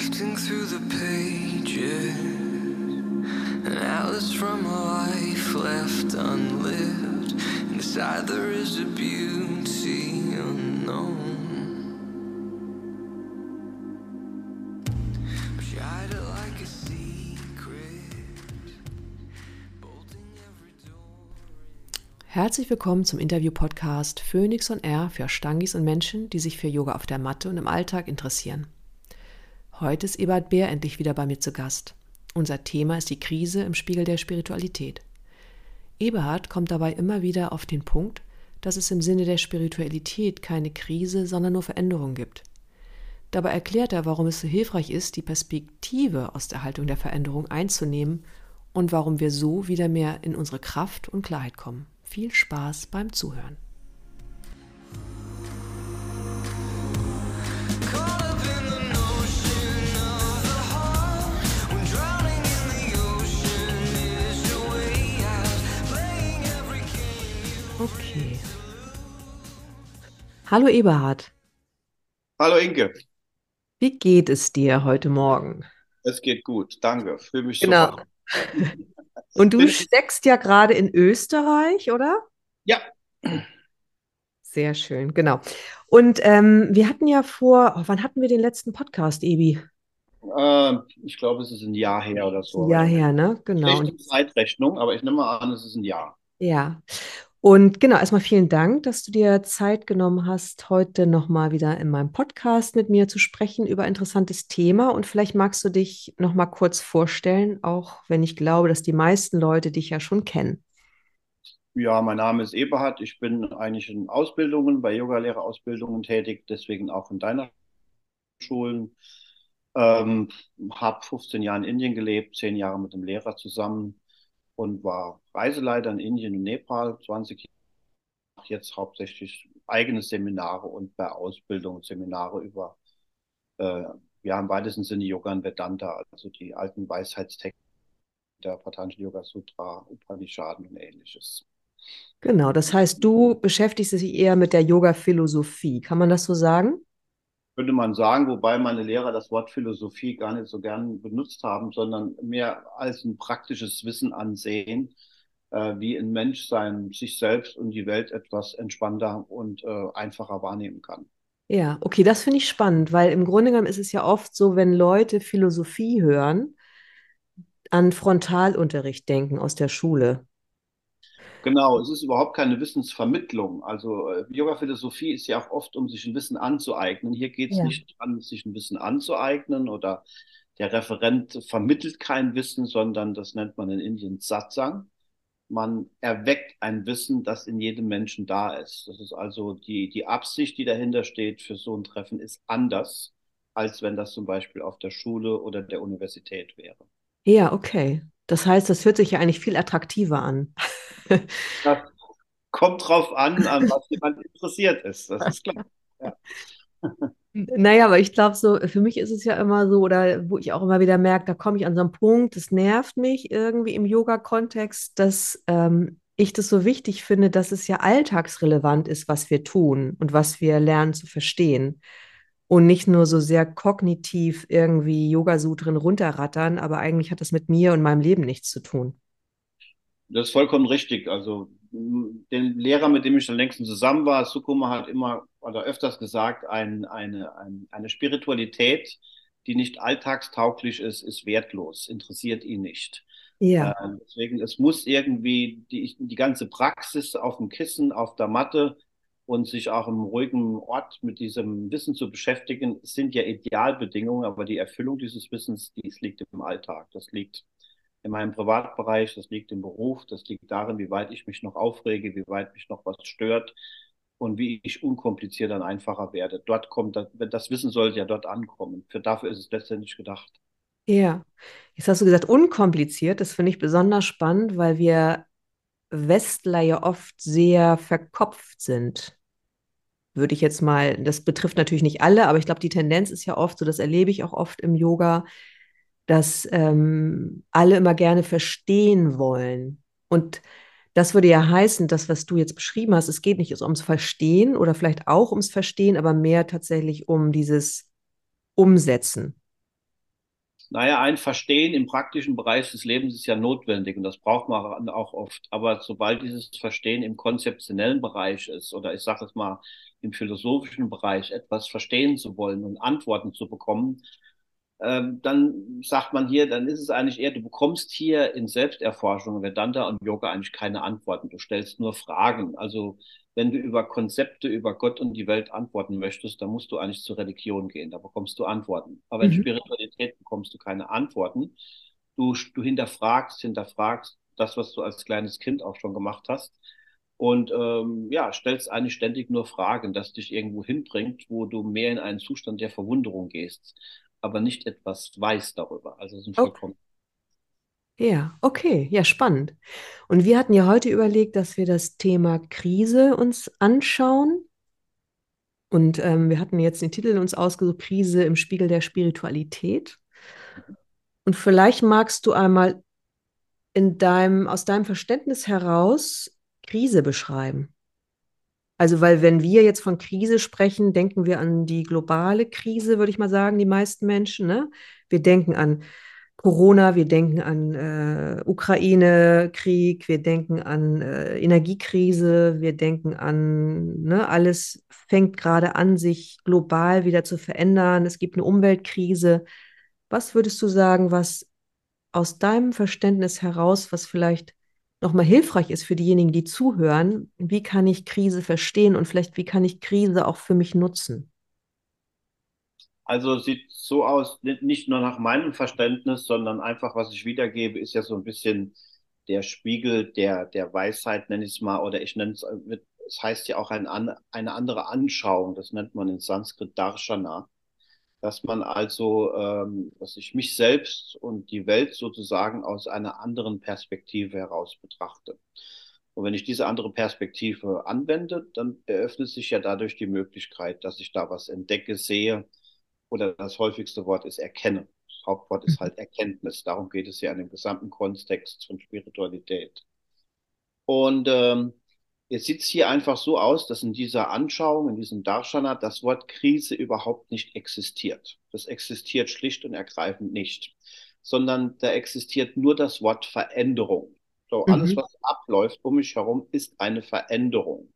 Sifting through the pages, an from a life left unlived. Inside there is a beauty unknown. Herzlich willkommen zum Interview-Podcast Phoenix on Air für Stangis und Menschen, die sich für Yoga auf der Matte und im Alltag interessieren. Heute ist Ebert Bär endlich wieder bei mir zu Gast. Unser Thema ist die Krise im Spiegel der Spiritualität. Eberhard kommt dabei immer wieder auf den Punkt, dass es im Sinne der Spiritualität keine Krise, sondern nur Veränderung gibt. Dabei erklärt er, warum es so hilfreich ist, die Perspektive aus der Haltung der Veränderung einzunehmen und warum wir so wieder mehr in unsere Kraft und Klarheit kommen. Viel Spaß beim Zuhören. Hallo Eberhard, Hallo Inge, wie geht es dir heute Morgen? es geht gut, danke. Fühle mich Genau. super. Und du steckst ja gerade in Österreich, oder? Ja, Sehr schön, genau. Und ähm, wir hatten ja vor, oh, wann hatten wir den letzten Podcast, Ebi? äh, ich glaube, es ist ein Jahr her oder so. Ein Jahr her, ne? Genau. Schlechte Zeitrechnung, aber ich nehme mal an, es ist ein Jahr. Ja, und genau, erstmal vielen Dank, dass du dir Zeit genommen hast, heute nochmal wieder in meinem Podcast mit mir zu sprechen über ein interessantes Thema. Und vielleicht magst du dich nochmal kurz vorstellen, auch wenn ich glaube, dass die meisten Leute dich ja schon kennen. Ja, mein Name ist Eberhard. Ich bin eigentlich in Ausbildungen, bei Yogalehrerausbildungen tätig, deswegen auch in deiner Schulen. Ähm, habe 15 Jahre in Indien gelebt, 10 Jahre mit dem Lehrer zusammen und war Reiseleiter in Indien und Nepal, 20 Jahre. Jetzt hauptsächlich eigene Seminare und bei Ausbildung Seminare über, äh, ja, im weitesten Sinne Yoga und Vedanta, also die alten Weisheitstexte der Patanjali Yoga Sutra, Upanishaden und ähnliches. Genau, das heißt, du beschäftigst dich eher mit der Yoga-Philosophie. Kann man das so sagen? Könnte man sagen, wobei meine Lehrer das Wort Philosophie gar nicht so gern benutzt haben, sondern mehr als ein praktisches Wissen ansehen, äh, wie ein Mensch sein, sich selbst und die Welt etwas entspannter und äh, einfacher wahrnehmen kann. Ja, okay, das finde ich spannend, weil im Grunde genommen ist es ja oft so, wenn Leute Philosophie hören, an Frontalunterricht denken aus der Schule. Genau, es ist überhaupt keine Wissensvermittlung. Also äh, Yoga-Philosophie ist ja auch oft, um sich ein Wissen anzueignen. Hier geht es Ja. nicht daran, sich ein Wissen anzueignen oder der Referent vermittelt kein Wissen, sondern das nennt man in Indien Satsang. Man erweckt ein Wissen, das in jedem Menschen da ist. Das ist also die, die Absicht, die dahinter steht für so ein Treffen, ist anders, als wenn das zum Beispiel auf der Schule oder der Universität wäre. Ja, okay. Das heißt, das hört sich ja eigentlich viel attraktiver an. Das kommt drauf an, an was jemand interessiert ist. Das ist klar. Naja, aber ich glaube so, für mich ist es ja immer so, oder wo ich auch immer wieder merke, da komme ich an so einen Punkt, das nervt mich irgendwie im Yoga-Kontext, dass ähm, ich das so wichtig finde, dass es ja alltagsrelevant ist, was wir tun und was wir lernen zu verstehen. Und nicht nur so sehr kognitiv irgendwie Yoga-Sutren runterrattern, aber eigentlich hat das mit mir und meinem Leben nichts zu tun. Das ist vollkommen richtig. Also den Lehrer, mit dem ich am längsten zusammen war, Sukuma hat immer oder öfters gesagt, ein, eine, ein, eine Spiritualität, die nicht alltagstauglich ist, ist wertlos, interessiert ihn nicht. Ja, Äh, deswegen, es muss irgendwie die, die ganze Praxis auf dem Kissen, auf der Matte und sich auch im ruhigen Ort mit diesem Wissen zu beschäftigen, sind ja Idealbedingungen, aber die Erfüllung dieses Wissens, dies liegt im Alltag. Das liegt in meinem Privatbereich, das liegt im Beruf, das liegt darin, wie weit ich mich noch aufrege, wie weit mich noch was stört und wie ich unkompliziert und einfacher werde. Dort kommt das, das Wissen sollte ja dort ankommen. Für dafür ist es letztendlich gedacht. ja. Jetzt hast du gesagt, unkompliziert. Das finde ich besonders spannend, weil wir Westler ja oft sehr verkopft sind. Würde ich jetzt mal, das betrifft natürlich nicht alle, aber ich glaube, die Tendenz ist ja oft so, das erlebe ich auch oft im Yoga, dass ähm, alle immer gerne verstehen wollen. Und das würde ja heißen, das, was du jetzt beschrieben hast, es geht nicht ums Verstehen oder vielleicht auch ums Verstehen, aber mehr tatsächlich um dieses Umsetzen. Naja, ein Verstehen im praktischen Bereich des Lebens ist ja notwendig und das braucht man auch oft. Aber sobald dieses Verstehen im konzeptionellen Bereich ist oder ich sage es mal im philosophischen Bereich, etwas verstehen zu wollen und Antworten zu bekommen, ähm, dann sagt man hier, dann ist es eigentlich eher, du bekommst hier in Selbsterforschung, Vedanta und Yoga eigentlich keine Antworten. Du stellst nur Fragen. Also wenn du über Konzepte, über Gott und die Welt antworten möchtest, dann musst du eigentlich zur Religion gehen. Da bekommst du Antworten. Aber in Mhm. Spiritualität bekommst du keine Antworten. Du, du hinterfragst, hinterfragst das, was du als kleines Kind auch schon gemacht hast. Und ähm, ja, stellst eigentlich ständig nur Fragen, das dich irgendwo hinbringt, wo du mehr in einen Zustand der Verwunderung gehst, aber nicht etwas weißt darüber. Also es ist ein Okay. vollkommen Ja, okay, ja, spannend. Und wir hatten ja heute überlegt, dass wir das Thema Krise uns anschauen. Und ähm, wir hatten jetzt den Titel uns ausgesucht, Krise im Spiegel der Spiritualität. Und vielleicht magst du einmal in deinem, aus deinem Verständnis heraus Krise beschreiben. Also, weil wenn wir jetzt von Krise sprechen, denken wir an die globale Krise, würde ich mal sagen, die meisten Menschen, ne? Wir denken an Corona, wir denken an äh, Ukraine-Krieg, wir denken an äh, Energiekrise, wir denken an, ne, alles fängt gerade an, sich global wieder zu verändern. Es gibt eine Umweltkrise. Was würdest du sagen, was aus deinem Verständnis heraus, was vielleicht nochmal hilfreich ist für diejenigen, die zuhören, wie kann ich Krise verstehen und vielleicht wie kann ich Krise auch für mich nutzen? Also sieht so aus, nicht nur nach meinem Verständnis, sondern einfach, was ich wiedergebe, ist ja so ein bisschen der Spiegel der, der Weisheit, nenne ich es mal, oder ich nenne es, äh, es heißt ja auch ein, eine andere Anschauung, das nennt man in Sanskrit Darshana, dass man also, ähm, dass ich mich selbst und die Welt sozusagen aus einer anderen Perspektive heraus betrachte. Und wenn ich diese andere Perspektive anwende, dann eröffnet sich ja dadurch die Möglichkeit, dass ich da was entdecke, sehe, oder das häufigste Wort ist erkenne. Das Hauptwort ist halt Erkenntnis. Darum geht es ja in dem gesamten Kontext von Spiritualität. Und ähm, jetzt sieht es hier einfach so aus, dass in dieser Anschauung, in diesem Darshana, das Wort Krise überhaupt nicht existiert. Das existiert schlicht und ergreifend nicht, sondern da existiert nur das Wort Veränderung. So, alles, Mhm. was abläuft um mich herum, ist eine Veränderung.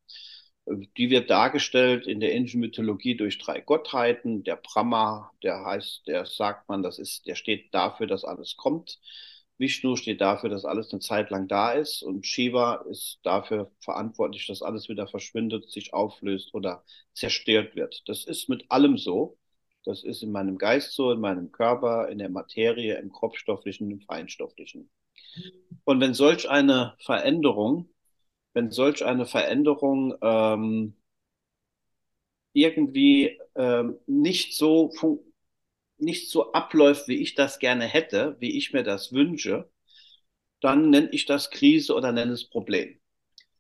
Die wird dargestellt in der indischen Mythologie durch drei Gottheiten. Der Brahma, der heißt, der sagt man, das ist, der steht dafür, dass alles kommt. Vishnu steht dafür, dass alles eine Zeit lang da ist. Und Shiva ist dafür verantwortlich, dass alles wieder verschwindet, sich auflöst oder zerstört wird. Das ist mit allem so. Das ist in meinem Geist so, in meinem Körper, in der Materie, im Kopfstofflichen, im Feinstofflichen. Und wenn solch eine Veränderung, wenn solch eine Veränderung ähm, irgendwie ähm, nicht so nicht so abläuft, wie ich das gerne hätte, wie ich mir das wünsche, dann nenne ich das Krise oder nenne es Problem.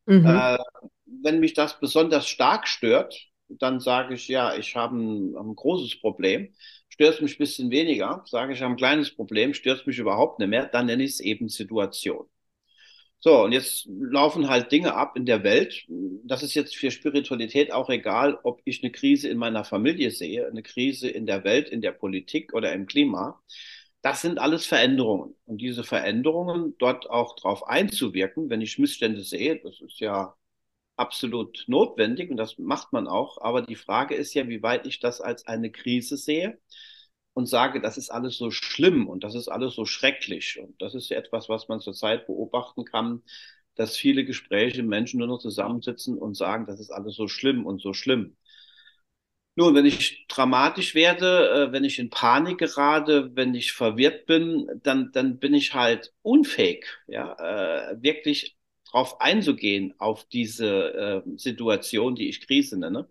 Mhm. Äh, wenn mich das besonders stark stört, dann sage ich, ja, ich habe ein, ein großes Problem. Stört es mich ein bisschen weniger, sage ich, ich habe ein kleines Problem, stört es mich überhaupt nicht mehr, dann nenne ich es eben Situation. So, und jetzt laufen halt Dinge ab in der Welt. Das ist jetzt für Spiritualität auch egal, ob ich eine Krise in meiner Familie sehe, eine Krise in der Welt, in der Politik oder im Klima. Das sind alles Veränderungen. Und diese Veränderungen dort auch drauf einzuwirken, wenn ich Missstände sehe, das ist ja absolut notwendig und das macht man auch. Aber die Frage ist ja, wie weit ich das als eine Krise sehe und sage, das ist alles so schlimm und das ist alles so schrecklich. Und das ist ja etwas, was man zurzeit beobachten kann, dass viele Gespräche Menschen nur noch zusammensitzen und sagen, das ist alles so schlimm und so schlimm. Nun, wenn ich dramatisch werde, äh, wenn ich in Panik gerate, wenn ich verwirrt bin, dann, dann bin ich halt unfähig, ja, äh, wirklich drauf einzugehen, auf diese äh, Situation, die ich Krise nenne.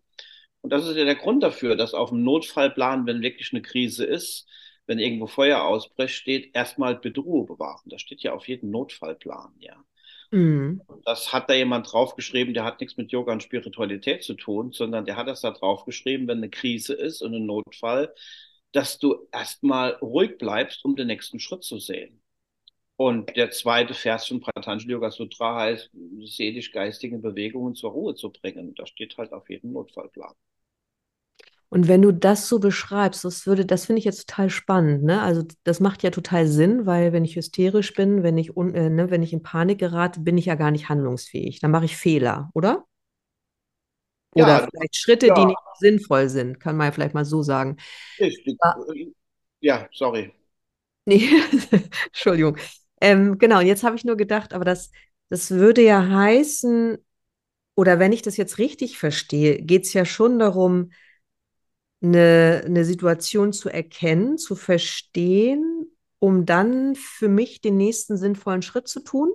Und das ist ja der Grund dafür, dass auf dem Notfallplan, wenn wirklich eine Krise ist, wenn irgendwo Feuer ausbricht, steht erstmal Ruhe bewahren. Das steht ja auf jedem Notfallplan, ja. Mhm. Das hat da jemand draufgeschrieben, der hat nichts mit Yoga und Spiritualität zu tun, sondern der hat das da draufgeschrieben, wenn eine Krise ist und ein Notfall, dass du erstmal ruhig bleibst, um den nächsten Schritt zu sehen. Und der zweite Vers von Patanjali Yoga Sutra heißt, seelisch-geistige Bewegungen zur Ruhe zu bringen. Das steht halt auf jedem Notfallplan. Und wenn du das so beschreibst, das würde, das finde ich jetzt total spannend, ne? Also das macht ja total Sinn, weil wenn ich hysterisch bin, wenn ich, un, äh, ne, wenn ich in Panik gerate, bin ich ja gar nicht handlungsfähig. Dann mache ich Fehler, oder? Oder Ja, vielleicht Schritte, die ja, nicht sinnvoll sind, kann man ja vielleicht mal so sagen. richtig. Ja, Ja, sorry. nee, Entschuldigung. Ähm, genau, und jetzt habe ich nur gedacht, aber das, das würde ja heißen, oder wenn ich das jetzt richtig verstehe, geht es ja schon darum, eine, eine Situation zu erkennen, zu verstehen, um dann für mich den nächsten sinnvollen Schritt zu tun?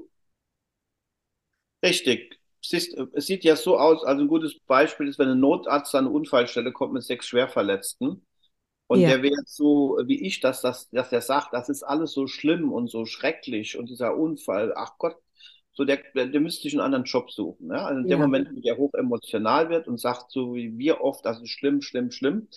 Richtig. Es ist, es sieht ja so aus, also ein gutes Beispiel ist, wenn ein Notarzt an eine Unfallstelle kommt mit sechs Schwerverletzten und Ja, der wäre so wie ich, dass, das, dass der sagt, das ist alles so schlimm und so schrecklich und dieser Unfall, ach Gott, so der, der, der müsste sich einen anderen Job suchen. Ja? Also in dem ja. Moment, wo der hoch emotional wird und sagt, so wie wir oft, das ist schlimm, schlimm, schlimm,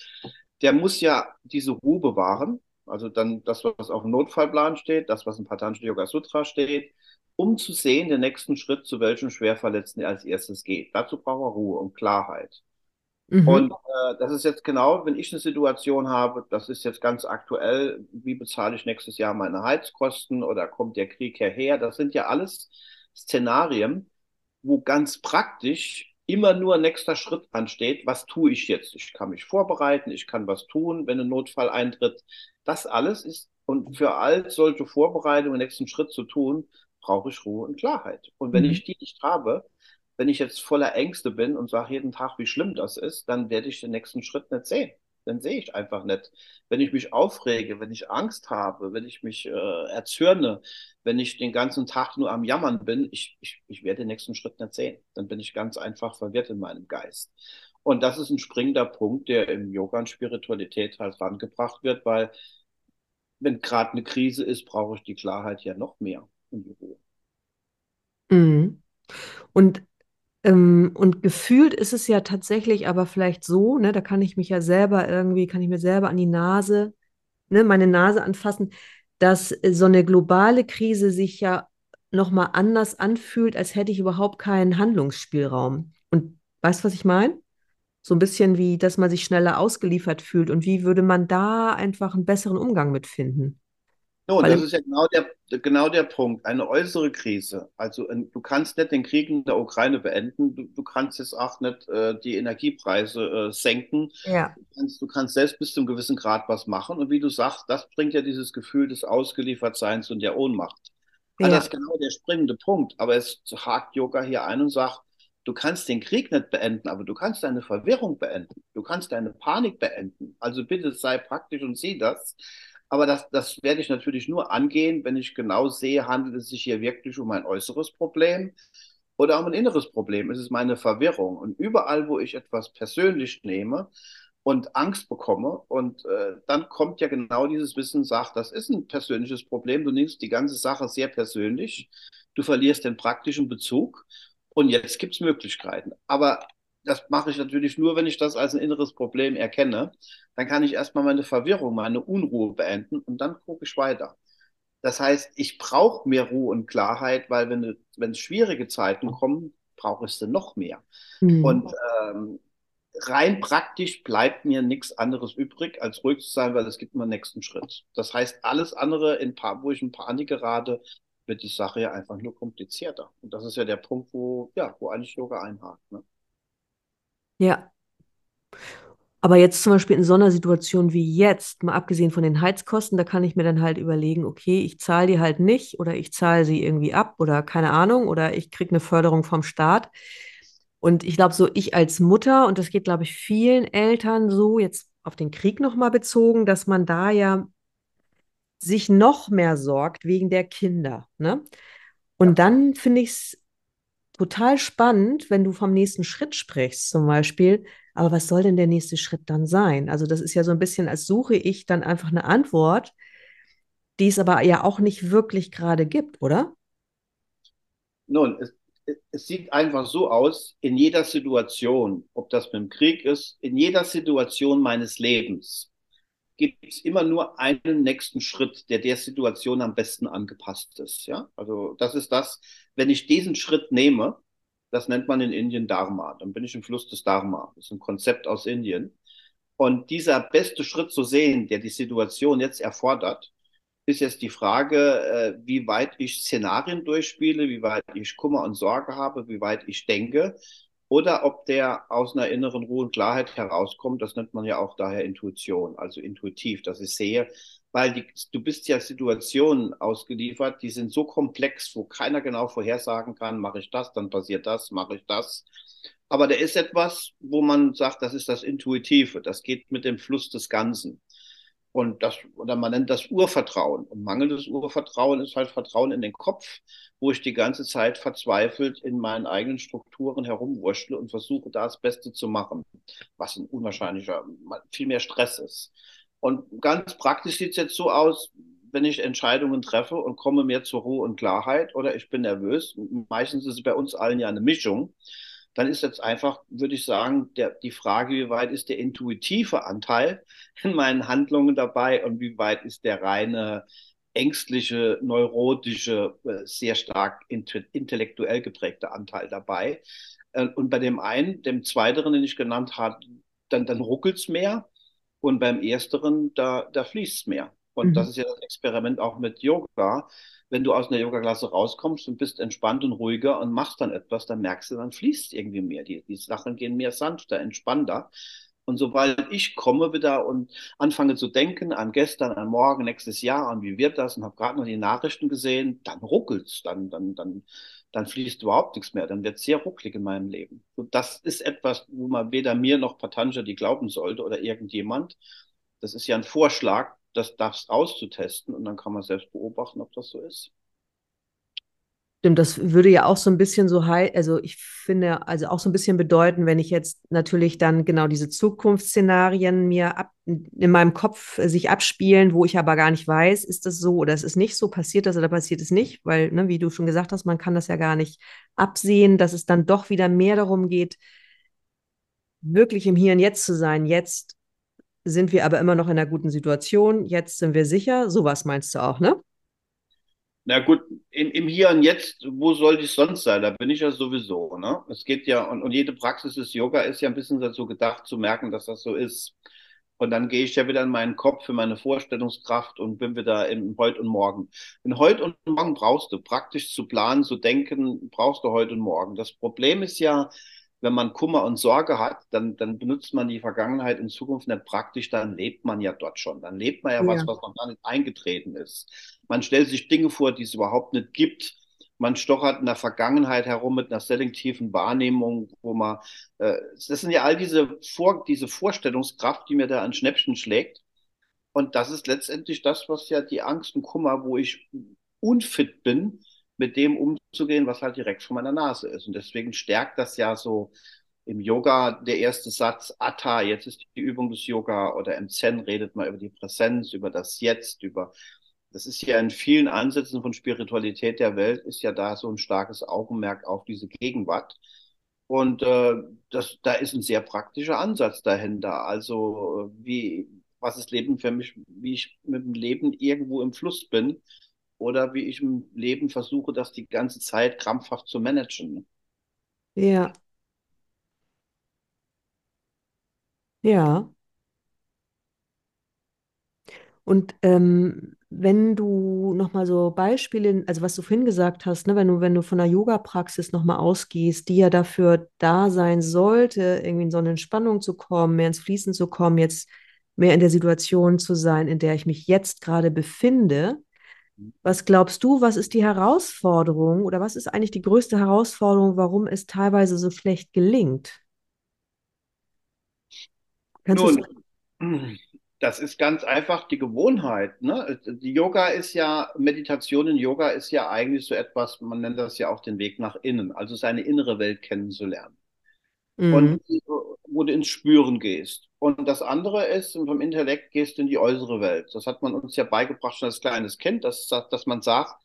der muss ja diese Ruhe bewahren. Also dann das, was auf dem Notfallplan steht, das, was im Patanjali Yoga Sutra steht, um zu sehen, den nächsten Schritt, zu welchem Schwerverletzten er als erstes geht. Dazu braucht er Ruhe und Klarheit. Mhm. Und äh, das ist jetzt genau, wenn ich eine Situation habe, das ist jetzt ganz aktuell, wie bezahle ich nächstes Jahr meine Heizkosten oder kommt der Krieg hierher? Das sind ja alles Szenarien, wo ganz praktisch immer nur nächster Schritt ansteht. Was tue ich jetzt? Ich kann mich vorbereiten, ich kann was tun, wenn ein Notfall eintritt. Das alles ist, und für all solche Vorbereitungen, nächsten Schritt zu tun, brauche ich Ruhe und Klarheit. Und wenn Mhm. ich die nicht habe, wenn ich jetzt voller Ängste bin und sage jeden Tag, wie schlimm das ist, dann werde ich den nächsten Schritt nicht sehen. Dann sehe ich einfach nicht. Wenn ich mich aufrege, wenn ich Angst habe, wenn ich mich äh, erzürne, wenn ich den ganzen Tag nur am Jammern bin, ich, ich, ich werde den nächsten Schritt nicht sehen. Dann bin ich ganz einfach verwirrt in meinem Geist. Und das ist ein springender Punkt, der im Yoga und Spiritualität halt rangebracht wird, weil wenn gerade eine Krise ist, brauche ich die Klarheit ja noch mehr und die Ruhe. Mhm. Und, ähm, und gefühlt ist es ja tatsächlich aber vielleicht so, ne, da kann ich mich ja selber irgendwie, kann ich mir selber an die Nase, ne, meine Nase anfassen, dass äh, so eine globale Krise sich ja nochmal anders anfühlt, als hätte ich überhaupt keinen Handlungsspielraum. Und weißt du, was ich meine? So ein bisschen wie, dass man sich schneller ausgeliefert fühlt. Und wie würde man da einfach einen besseren Umgang mit finden? Weil das ist ja genau der, genau der Punkt. Eine äußere Krise. Also ein- du kannst nicht den Krieg in der Ukraine beenden. Du, du kannst jetzt auch nicht äh, die Energiepreise äh, senken. ja, Du kannst, du kannst selbst bis zu einem gewissen Grad was machen. Und wie du sagst, das bringt ja dieses Gefühl des Ausgeliefertseins und der Ohnmacht. Ah, das ja, ist genau der springende Punkt. Aber es hakt Yoga hier ein und sagt, du kannst den Krieg nicht beenden, aber du kannst deine Verwirrung beenden. Du kannst deine Panik beenden. Also bitte sei praktisch und sieh das. Aber das, das werde ich natürlich nur angehen, wenn ich genau sehe, handelt es sich hier wirklich um ein äußeres Problem oder um ein inneres Problem. Es ist meine Verwirrung. Und überall, wo ich etwas persönlich nehme und Angst bekomme, und äh, dann kommt ja genau dieses Wissen, sagt, das ist ein persönliches Problem. Du nimmst die ganze Sache sehr persönlich. Du verlierst den praktischen Bezug. Und jetzt gibt es Möglichkeiten. Aber das mache ich natürlich nur, wenn ich das als ein inneres Problem erkenne. Dann kann ich erstmal meine Verwirrung, meine Unruhe beenden und dann gucke ich weiter. Das heißt, ich brauche mehr Ruhe und Klarheit, weil wenn, wenn schwierige Zeiten kommen, brauche ich sie noch mehr. mhm. Und ähm, rein praktisch bleibt mir nichts anderes übrig, als ruhig zu sein, weil es gibt immer einen nächsten Schritt. Das heißt, alles andere, in pa wo ich in Panik gerate, wird die Sache ja einfach nur komplizierter. Und das ist ja der Punkt, wo, ja, wo eigentlich Yoga einhakt. Ne? Ja. Aber jetzt zum Beispiel in so einer Situation wie jetzt, mal abgesehen von den Heizkosten, da kann ich mir dann halt überlegen, okay, ich zahle die halt nicht oder ich zahle sie irgendwie ab oder keine Ahnung oder ich kriege eine Förderung vom Staat. Und ich glaube, so ich als Mutter, und das geht, glaube ich, vielen Eltern so, jetzt auf den Krieg nochmal bezogen, dass man da ja sich noch mehr sorgt wegen der Kinder, ne? Und Ja. dann finde ich es total spannend, wenn du vom nächsten Schritt sprichst, zum Beispiel. Aber was soll denn der nächste Schritt dann sein? Also, das ist ja so ein bisschen, als suche ich dann einfach eine Antwort, die es aber ja auch nicht wirklich gerade gibt, oder? Nun, es, es sieht einfach so aus, in jeder Situation, ob das mit dem Krieg ist, in jeder Situation meines Lebens gibt es immer nur einen nächsten Schritt, der der Situation am besten angepasst ist. Ja, also das ist das, wenn ich diesen Schritt nehme, das nennt man in Indien Dharma, dann bin ich im Fluss des Dharma. Das ist ein Konzept aus Indien. Und dieser beste Schritt zu sehen, der die Situation jetzt erfordert, ist jetzt die Frage, äh, wie weit ich Szenarien durchspiele, wie weit ich Kummer und Sorge habe, wie weit ich denke, oder ob der aus einer inneren Ruhe und Klarheit herauskommt. Das nennt man ja auch daher Intuition, also intuitiv, dass ich sehe, weil die, du bist ja Situationen ausgeliefert, die sind so komplex, wo keiner genau vorhersagen kann, mache ich das, dann passiert das, mache ich das. Aber da ist etwas, wo man sagt, das ist das Intuitive, das geht mit dem Fluss des Ganzen. Und das, oder man nennt das Urvertrauen. Und mangelndes Urvertrauen ist halt Vertrauen in den Kopf, wo ich die ganze Zeit verzweifelt in meinen eigenen Strukturen herumwurschtle und versuche, da das Beste zu machen, was ein unwahrscheinlicher, viel mehr Stress ist. Und ganz praktisch sieht es jetzt so aus, wenn ich Entscheidungen treffe und komme mehr zur Ruhe und Klarheit oder ich bin nervös. Meistens ist es bei uns allen ja eine Mischung dann ist jetzt einfach, würde ich sagen, der, die Frage, wie weit ist der intuitive Anteil in meinen Handlungen dabei und wie weit ist der reine ängstliche, neurotische, äh, sehr stark intellektuell geprägte Anteil dabei. Äh, und bei dem einen, dem zweiteren, den ich genannt habe, dann, dann ruckelt es mehr und beim ersteren, da, da fließt es mehr. Und mhm. das ist ja das Experiment auch mit Yoga wenn du aus einer Yoga-Klasse rauskommst und bist entspannt und ruhiger und machst dann etwas, dann merkst du, dann fließt irgendwie mehr. Die, die Sachen gehen mehr sanfter, entspannter. Und sobald ich komme wieder und anfange zu denken an gestern, an morgen, nächstes Jahr, an wie wird das und habe gerade noch die Nachrichten gesehen, dann ruckelt's, dann, dann, dann, dann fließt überhaupt nichts mehr, dann wird es sehr rucklig in meinem Leben. Und das ist etwas, wo man weder mir noch Patanjali glauben sollte oder irgendjemand. Das ist ja ein Vorschlag, das, das auszutesten und dann kann man selbst beobachten, ob das so ist. Stimmt, das würde ja auch so ein bisschen so high, also ich finde, also auch so ein bisschen bedeuten, wenn ich jetzt natürlich dann genau diese Zukunftsszenarien mir ab, in meinem Kopf sich abspielen, wo ich aber gar nicht weiß, ist das so oder ist es nicht so, passiert das oder passiert es nicht, weil, ne, wie du schon gesagt hast, man kann das ja gar nicht absehen, dass es dann doch wieder mehr darum geht, wirklich im Hier und Jetzt zu sein, jetzt sind wir aber immer noch in einer guten Situation, jetzt sind wir sicher. Sowas meinst du auch, ne? Na gut, in, im Hier und Jetzt, wo soll ich sonst sein? Da bin ich ja sowieso, ne? Es geht ja, und, und jede Praxis des Yoga ist ja ein bisschen dazu gedacht, zu merken, dass das so ist. Und dann gehe ich ja wieder in meinen Kopf für meine Vorstellungskraft und bin wieder im Heute und Morgen. Und heute und morgen brauchst du praktisch zu planen, zu denken, brauchst du heute und morgen. Das Problem ist ja, wenn man Kummer und Sorge hat, dann, dann benutzt man die Vergangenheit in Zukunft nicht praktisch, dann lebt man ja dort schon. Dann lebt man ja, ja. was, was noch gar nicht eingetreten ist. Man stellt sich Dinge vor, die es überhaupt nicht gibt. Man stochert in der Vergangenheit herum mit einer selektiven Wahrnehmung, wo man, äh, das sind ja all diese, Vor diese Vorstellungskraft, die mir da ein Schnäppchen schlägt. Und das ist letztendlich das, was ja die Angst und Kummer, wo ich unfit bin, mit dem umzugehen, was halt direkt vor meiner Nase ist. Und deswegen stärkt das ja so im Yoga der erste Satz, Atta, jetzt ist die Übung des Yoga, oder im Zen redet man über die Präsenz, über das Jetzt, über, das ist ja in vielen Ansätzen von Spiritualität der Welt, ist ja da so ein starkes Augenmerk auf diese Gegenwart. Und äh, das, da ist ein sehr praktischer Ansatz dahinter. Also wie, was ist Leben für mich, wie ich mit dem Leben irgendwo im Fluss bin oder wie ich im Leben versuche, das die ganze Zeit krampfhaft zu managen. Ja, ja. Und ähm, wenn du nochmal so Beispiele, also was du vorhin gesagt hast, ne, wenn du, wenn du von der Yoga-Praxis nochmal ausgehst, die ja dafür da sein sollte, irgendwie in so eine Entspannung zu kommen, mehr ins Fließen zu kommen, jetzt mehr in der Situation zu sein, in der ich mich jetzt gerade befinde, was glaubst du, was ist die Herausforderung oder was ist eigentlich die größte Herausforderung, warum es teilweise so schlecht gelingt? Kannst Nun, das ist ganz einfach die Gewohnheit. Ne? Die Yoga ist ja, Meditation in Yoga ist ja eigentlich so etwas, man nennt das ja auch den Weg nach innen, also seine innere Welt kennenzulernen. Mhm. Und wo du ins Spüren gehst. Und das andere ist, vom Intellekt gehst du in die äußere Welt. Das hat man uns ja beigebracht schon als kleines Kind, dass, dass man sagt,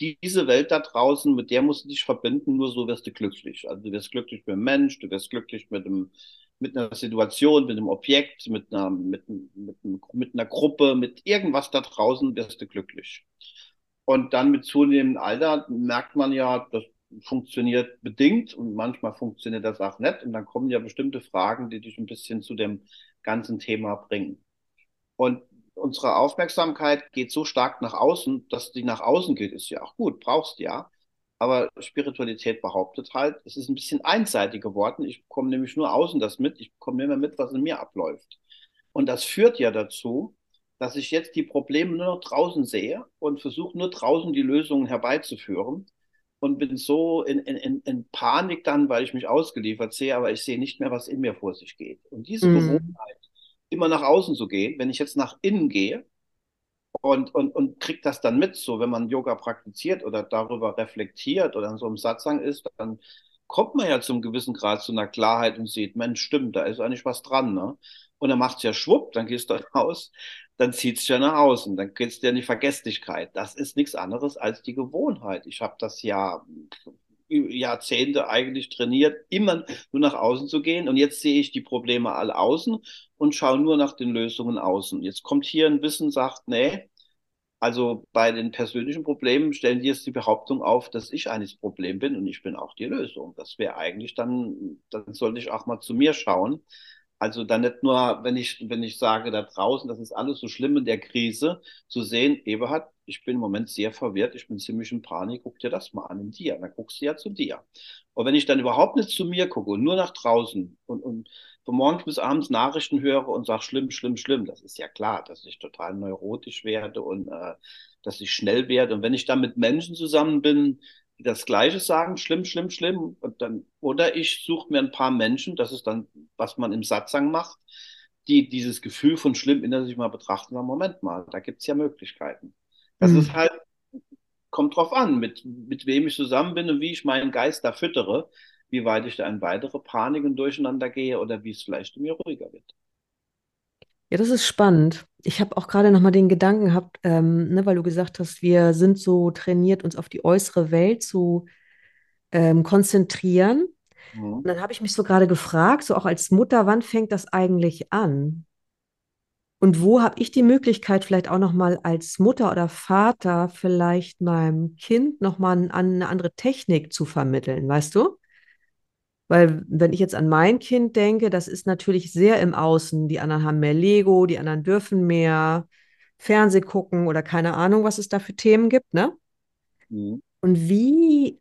diese Welt da draußen, mit der musst du dich verbinden, nur so wirst du glücklich. Also du wirst glücklich mit dem Mensch, du wirst glücklich mit dem, mit einer Situation, mit einem Objekt, mit einer, mit, mit, mit einer Gruppe, mit irgendwas da draußen wirst du glücklich. Und dann mit zunehmendem Alter merkt man ja, das funktioniert bedingt und manchmal funktioniert das auch nicht. Und dann kommen ja bestimmte Fragen, die dich ein bisschen zu dem ganzen Thema bringen. Und unsere Aufmerksamkeit geht so stark nach außen, dass die nach außen geht, ist ja auch gut, brauchst ja. Aber Spiritualität behauptet halt, es ist ein bisschen einseitig geworden. Ich bekomme nämlich nur außen das mit, ich bekomme nicht mehr mit, was in mir abläuft. Und das führt ja dazu, dass ich jetzt die Probleme nur noch draußen sehe und versuche nur draußen die Lösungen herbeizuführen und bin so in, in, in Panik dann, weil ich mich ausgeliefert sehe, aber ich sehe nicht mehr, was in mir vor sich geht. Und diese Mhm. Gewohnheit, immer nach außen zu gehen, wenn ich jetzt nach innen gehe und, und, und kriege das dann mit, so wenn man Yoga praktiziert oder darüber reflektiert oder in so einem Satsang ist, dann kommt man ja zum gewissen Grad zu einer Klarheit und sieht, Mensch, stimmt, da ist eigentlich was dran, ne? Und dann macht's ja schwupp, dann gehst du raus, dann zieht's ja nach außen, dann geht's dir in die Vergesslichkeit. Das ist nichts anderes als die Gewohnheit. Ich habe das ja Jahrzehnte eigentlich trainiert, immer nur nach außen zu gehen. Und jetzt sehe ich die Probleme alle außen und schaue nur nach den Lösungen außen. Jetzt kommt hier ein Wissen, sagt, nee, also bei den persönlichen Problemen stellen die jetzt die Behauptung auf, dass ich eigentlich das Problem bin und ich bin auch die Lösung. Das wäre eigentlich dann, dann sollte ich auch mal zu mir schauen. Also dann nicht nur, wenn ich, wenn ich sage da draußen, das ist alles so schlimm in der Krise, zu sehen, Eberhard, ich bin im Moment sehr verwirrt, ich bin ziemlich in Panik, guck dir das mal an in dir. Dann guckst du ja zu dir. Und wenn ich dann überhaupt nicht zu mir gucke und nur nach draußen und, und von morgens bis abends Nachrichten höre und sage, schlimm, schlimm, schlimm, das ist ja klar, dass ich total neurotisch werde und äh, dass ich schnell werde. Und wenn ich dann mit Menschen zusammen bin, das Gleiche sagen, schlimm, schlimm, schlimm, und dann, oder ich suche mir ein paar Menschen, das ist dann, was man im Satzang macht, die dieses Gefühl von schlimm in sich mal betrachten, sagen, Moment mal, da gibt's ja Möglichkeiten. Das Mhm. ist halt, kommt drauf an, mit, mit wem ich zusammen bin und wie ich meinen Geist da füttere, wie weit ich da in weitere Panik und Durcheinander gehe oder wie es vielleicht in mir ruhiger wird. Ja, das ist spannend. Ich habe auch gerade noch mal den Gedanken gehabt, ähm, ne, weil du gesagt hast, wir sind so trainiert, uns auf die äußere Welt zu ähm, konzentrieren. Mhm. Und dann habe ich mich so gerade gefragt, so auch als Mutter, wann fängt das eigentlich an? Und wo habe ich die Möglichkeit, vielleicht auch noch mal als Mutter oder Vater vielleicht meinem Kind noch mal an eine andere Technik zu vermitteln, weißt du? Weil wenn ich jetzt an mein Kind denke, das ist natürlich sehr im Außen. Die anderen haben mehr Lego, die anderen dürfen mehr Fernseh gucken oder keine Ahnung, was es da für Themen gibt, ne? Mhm. Und wie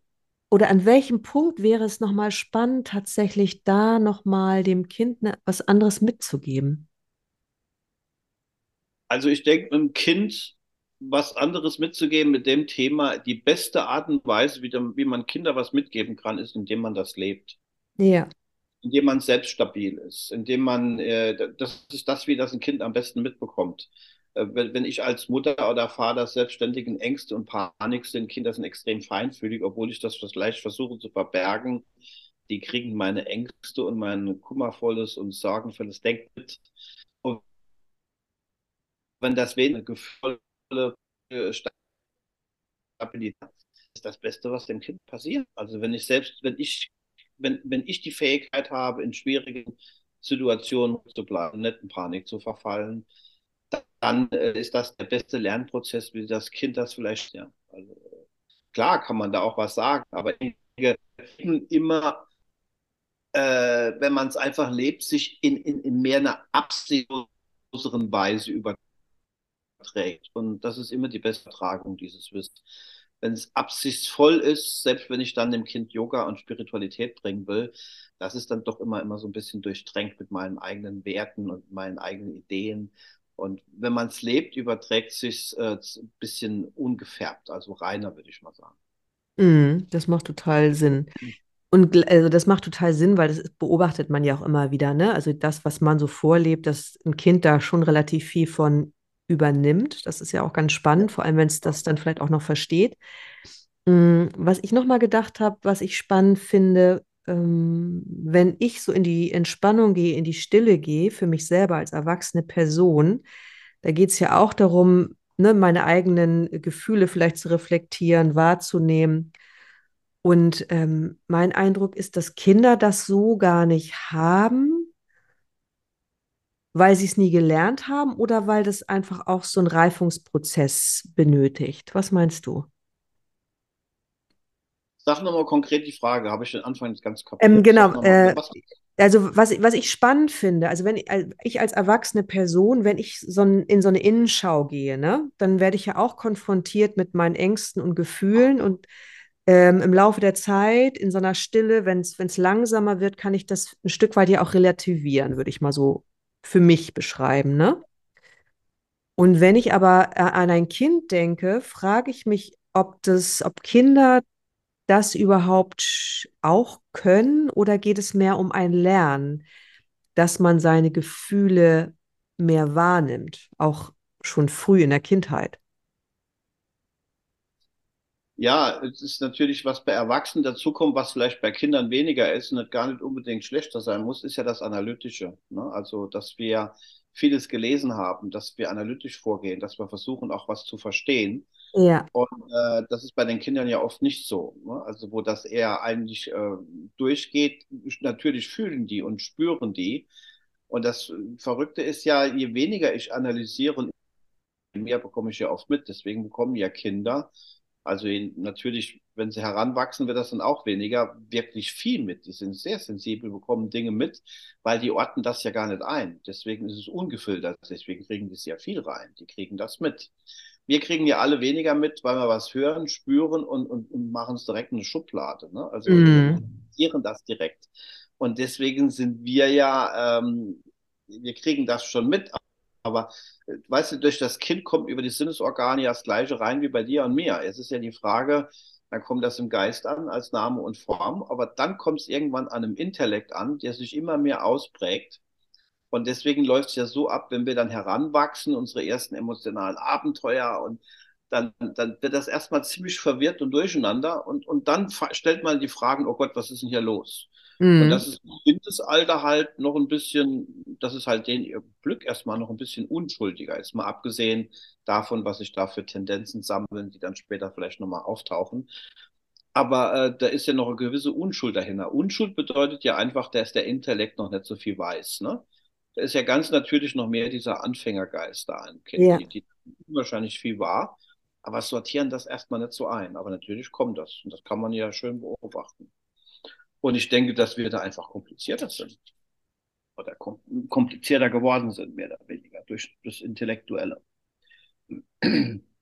oder an welchem Punkt wäre es nochmal spannend, tatsächlich da nochmal dem Kind ne, was anderes mitzugeben? Also ich denke, einem Kind was anderes mitzugeben mit dem Thema, die beste Art und Weise, wie, dem, wie man Kinder was mitgeben kann, ist, indem man das lebt. Ja. indem man selbst stabil ist, indem man, äh, das ist das, wie das ein Kind am besten mitbekommt. Äh, wenn, wenn ich als Mutter oder Vater selbstständig in Ängste und Panik sind, Kinder sind extrem feinfühlig, obwohl ich das vielleicht versuche zu verbergen. Die kriegen meine Ängste und mein kummervolles und sorgenvolles Denken mit. Und wenn das wenig gefühlvolle äh, Stabilität ist das Beste, was dem Kind passiert. Also wenn ich selbst, wenn ich wenn, wenn ich die Fähigkeit habe, in schwierigen Situationen zu bleiben, nicht in Panik zu verfallen, dann äh, ist das der beste Lernprozess, wie das Kind das vielleicht, ja. Also, klar kann man da auch was sagen, aber immer, äh, wenn man es einfach lebt, sich in, in, in mehr einer absehbaren Weise überträgt. Und das ist immer die beste Tragung dieses Wissens wenn es absichtsvoll ist, selbst wenn ich dann dem Kind Yoga und Spiritualität bringen will, das ist dann doch immer, immer so ein bisschen durchtränkt mit meinen eigenen Werten und meinen eigenen Ideen. Und wenn man es lebt, überträgt sich äh, ein bisschen ungefärbt, also reiner, würde ich mal sagen. Mm, das macht total Sinn. Und gl- also das macht total Sinn, weil das beobachtet man ja auch immer wieder, ne? Also das, was man so vorlebt, dass ein Kind da schon relativ viel von übernimmt. Das ist ja auch ganz spannend, vor allem wenn es das dann vielleicht auch noch versteht. Mm, Was ich noch mal gedacht habe, was ich spannend finde, ähm, wenn ich so in die Entspannung gehe, in die Stille gehe, für mich selber als erwachsene Person, da geht es ja auch darum, ne, meine eigenen Gefühle vielleicht zu reflektieren, wahrzunehmen. Und ähm, mein Eindruck ist, dass Kinder das so gar nicht haben, weil sie es nie gelernt haben oder weil das einfach auch so einen Reifungsprozess benötigt. Was meinst du? Sag nochmal konkret die Frage, habe ich den Anfang nicht ganz Ähm, kapiert. Sag genau, äh? Also was, was ich spannend finde, also wenn ich, als- ich als erwachsene Person, wenn ich so ein, in so eine Innenschau gehe, ne, dann werde ich ja auch konfrontiert mit meinen Ängsten und Gefühlen und ähm, im Laufe der Zeit, in so einer Stille, wenn es wenn es langsamer wird, kann ich das ein Stück weit ja auch relativieren, würde ich mal so für mich beschreiben, ne? Und wenn ich aber äh, an ein Kind denke, frage ich mich, ob das, ob Kinder das überhaupt auch können oder geht es mehr um ein Lernen, dass man seine Gefühle mehr wahrnimmt, auch schon früh in der Kindheit? Ja, es ist natürlich, was bei Erwachsenen dazukommt, was vielleicht bei Kindern weniger ist und das gar nicht unbedingt schlechter sein muss, ist ja das Analytische. Ne? Also, dass wir vieles gelesen haben, dass wir analytisch vorgehen, dass wir versuchen, auch was zu verstehen. Ja, Und äh, das ist bei den Kindern ja oft nicht so. Ne? Also, wo das eher eigentlich äh, durchgeht, natürlich fühlen die und spüren die. Und das Verrückte ist ja, je weniger ich analysiere, mehr bekomme ich ja oft mit. Deswegen bekommen ja Kinder, also natürlich, wenn sie heranwachsen, wird das dann auch weniger, wirklich viel mit. Die sind sehr sensibel, bekommen Dinge mit, weil die orten das ja gar nicht ein. Deswegen ist es ungefiltert. Deswegen kriegen die sehr viel rein. Die kriegen das mit. Wir kriegen ja alle weniger mit, weil wir was hören, spüren und, und, und machen es direkt in eine Schublade. Ne? Also mm, interpretieren das direkt. Und deswegen sind wir ja, ähm, wir kriegen das schon mit, aber äh, weißt du, durch das Kind kommt über die Sinnesorgane ja das Gleiche rein wie bei dir und mir. Es ist ja die Frage, dann kommt das im Geist an als Name und Form, aber dann kommt es irgendwann an einem Intellekt an, der sich immer mehr ausprägt. Und deswegen läuft es ja so ab, wenn wir dann heranwachsen, unsere ersten emotionalen Abenteuer und dann, dann wird das erstmal ziemlich verwirrt und durcheinander und, und dann stellt man die Fragen, oh Gott, was ist denn hier los? Und mm, das ist im Kindesalter halt noch ein bisschen, das ist halt ihr Glück erstmal noch ein bisschen unschuldiger. Jetzt mal abgesehen davon, was sich da für Tendenzen sammeln, die dann später vielleicht nochmal auftauchen. Aber äh, da ist ja noch eine gewisse Unschuld dahinter. Unschuld bedeutet ja einfach, dass der Intellekt noch nicht so viel weiß. Ne? Da ist ja ganz natürlich noch mehr dieser Anfängergeist da im Kind. ja. Die, die wahrscheinlich viel wahr, aber sortieren das erstmal nicht so ein. Aber natürlich kommt das. Und das kann man ja schön beobachten. Und ich denke, dass wir da einfach komplizierter sind oder kom komplizierter geworden sind, mehr oder weniger, durch das Intellektuelle.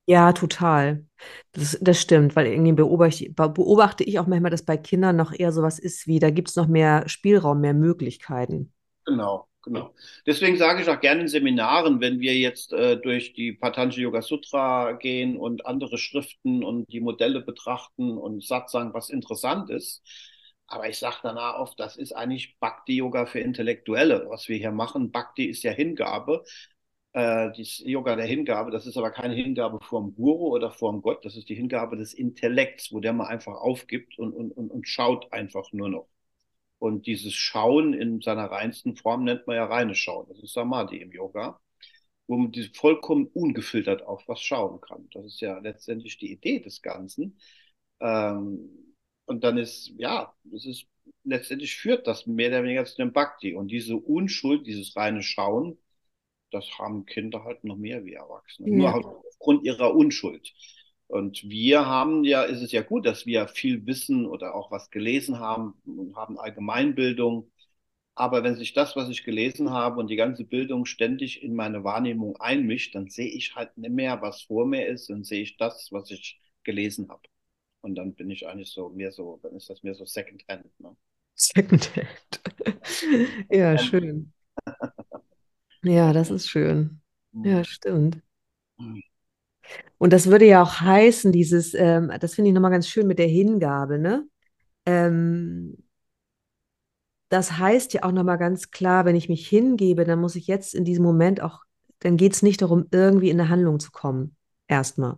Ja, total. Das, das stimmt, weil irgendwie beobachte, ich- beobachte ich auch manchmal, dass bei Kindern noch eher sowas ist wie, da gibt es noch mehr Spielraum, mehr Möglichkeiten. Genau, genau. Deswegen sage ich auch gerne in Seminaren, wenn wir jetzt äh, durch die Patanjali Yoga Sutra gehen und andere Schriften und die Modelle betrachten und Satsang, was interessant ist. Aber ich sage danach oft, das ist eigentlich Bhakti Yoga für Intellektuelle, was wir hier machen. Bhakti ist ja Hingabe. Äh, das Yoga der Hingabe, das ist aber keine Hingabe vor dem Guru oder vor dem Gott, das ist die Hingabe des Intellekts, wo der mal einfach aufgibt und, und, und, und schaut einfach nur noch. Und dieses Schauen in seiner reinsten Form nennt man ja reines Schauen. Das ist Samadhi im Yoga, wo man vollkommen ungefiltert auf was schauen kann. Das ist ja letztendlich die Idee des Ganzen. Ähm, und dann ist, ja, es ist letztendlich führt das mehr oder weniger zu dem Bhakti. Und diese Unschuld, dieses reine Schauen, das haben Kinder halt noch mehr wie Erwachsene. Nur Ja. halt aufgrund ihrer Unschuld. Und wir haben ja, ist es ja gut, dass wir viel wissen oder auch was gelesen haben und haben Allgemeinbildung. Aber wenn sich das, was ich gelesen habe und die ganze Bildung ständig in meine Wahrnehmung einmischt, dann sehe ich halt nicht mehr, was vor mir ist, dann sehe ich das, was ich gelesen habe. Und dann bin ich eigentlich so mehr so, dann ist das mehr so Secondhand, ne? Secondhand. Ja, schön. Ja, das ist schön. Ja, stimmt. Und das würde ja auch heißen, dieses, ähm, das finde ich nochmal ganz schön mit der Hingabe, ne? Ähm, das heißt ja auch nochmal ganz klar, wenn ich mich hingebe, dann muss ich jetzt in diesem Moment auch, dann geht es nicht darum, irgendwie in eine Handlung zu kommen. Erstmal.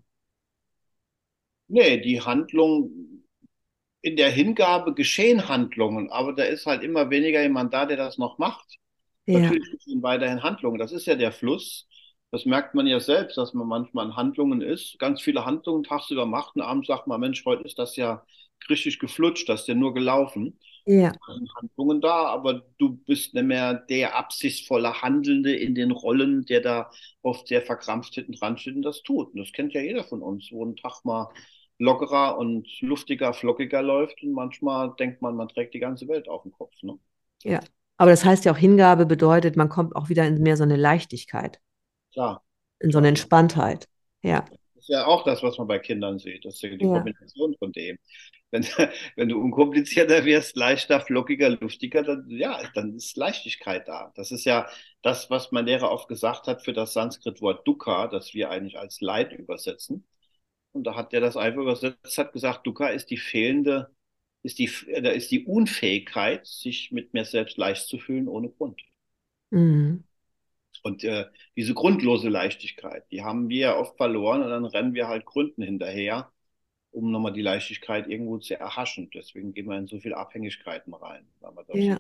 Nee, die Handlung in der Hingabe geschehen Handlungen, aber da ist halt immer weniger jemand da, der das noch macht. Ja, Natürlich geschehen weiterhin Handlungen. Das ist ja der Fluss. Das merkt man ja selbst, dass man manchmal in Handlungen ist. Ganz viele Handlungen tagsüber macht und abends sagt man, Mensch, heute ist das ja richtig geflutscht, das ist ja nur gelaufen. ja, sind Handlungen da, aber du bist nicht mehr der absichtsvolle Handelnde in den Rollen, der da oft sehr verkrampft hinten dran steht und das tut. Und das kennt ja jeder von uns, wo ein Tag mal lockerer und luftiger, flockiger läuft und manchmal denkt man, man trägt die ganze Welt auf dem Kopf. Ne? ja, Aber das heißt ja auch, Hingabe bedeutet, man kommt auch wieder in mehr so eine Leichtigkeit, Klar. in so eine Entspanntheit. Ja. Das ist ja auch das, was man bei Kindern sieht. Das ist ja die Ja. Kombination von dem. Wenn, wenn du unkomplizierter wirst, leichter, flockiger, lustiger, dann, ja, dann ist Leichtigkeit da. Das ist ja das, was mein Lehrer oft gesagt hat für das Sanskrit-Wort Dukkha, das wir eigentlich als Leid übersetzen. Und da hat er das einfach übersetzt, hat gesagt, Dukkha ist die fehlende, ist die, da ist die Unfähigkeit, sich mit mir selbst leicht zu fühlen ohne Grund. Mhm. Und äh, diese grundlose Leichtigkeit, die haben wir ja oft verloren und dann rennen wir halt Gründen hinterher, um nochmal die Leichtigkeit irgendwo zu erhaschen. Deswegen gehen wir in so viele Abhängigkeiten rein. Weil wir das Ja.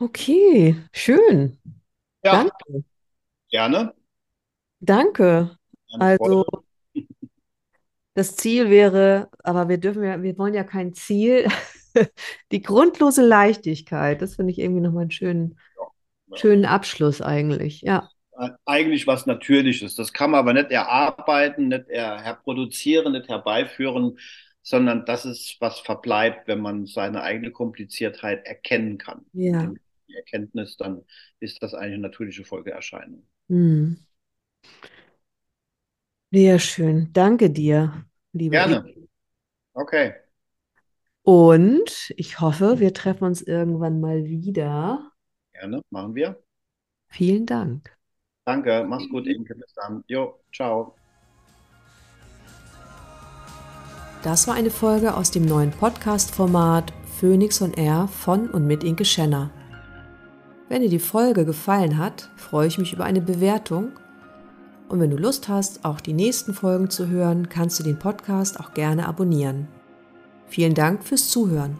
Okay, schön. ja, Danke. gerne. Danke. Also, das Ziel wäre, aber wir dürfen ja, wir wollen ja kein Ziel. Die grundlose Leichtigkeit, das finde ich irgendwie nochmal einen schönen, Ja. schönen Abschluss eigentlich. Ja. Eigentlich was Natürliches. Das kann man aber nicht erarbeiten, nicht er, herproduzieren, nicht herbeiführen, sondern das ist, was verbleibt, wenn man seine eigene Kompliziertheit erkennen kann. Ja. Die Erkenntnis, dann ist das eigentlich eine natürliche Folgeerscheinung. Hm. Sehr schön. Danke dir, lieber Gerne. Ibi. Okay, Und ich hoffe, wir treffen uns irgendwann mal wieder. gerne, machen wir. Vielen Dank. Danke, mach's gut, Inke, bis dann. Jo, ciao. Das war eine Folge aus dem neuen Podcast-Format Phoenix on Air von und mit Inke Schenner. Wenn dir die Folge gefallen hat, freue ich mich über eine Bewertung. Und wenn du Lust hast, auch die nächsten Folgen zu hören, kannst du den Podcast auch gerne abonnieren. Vielen Dank fürs Zuhören.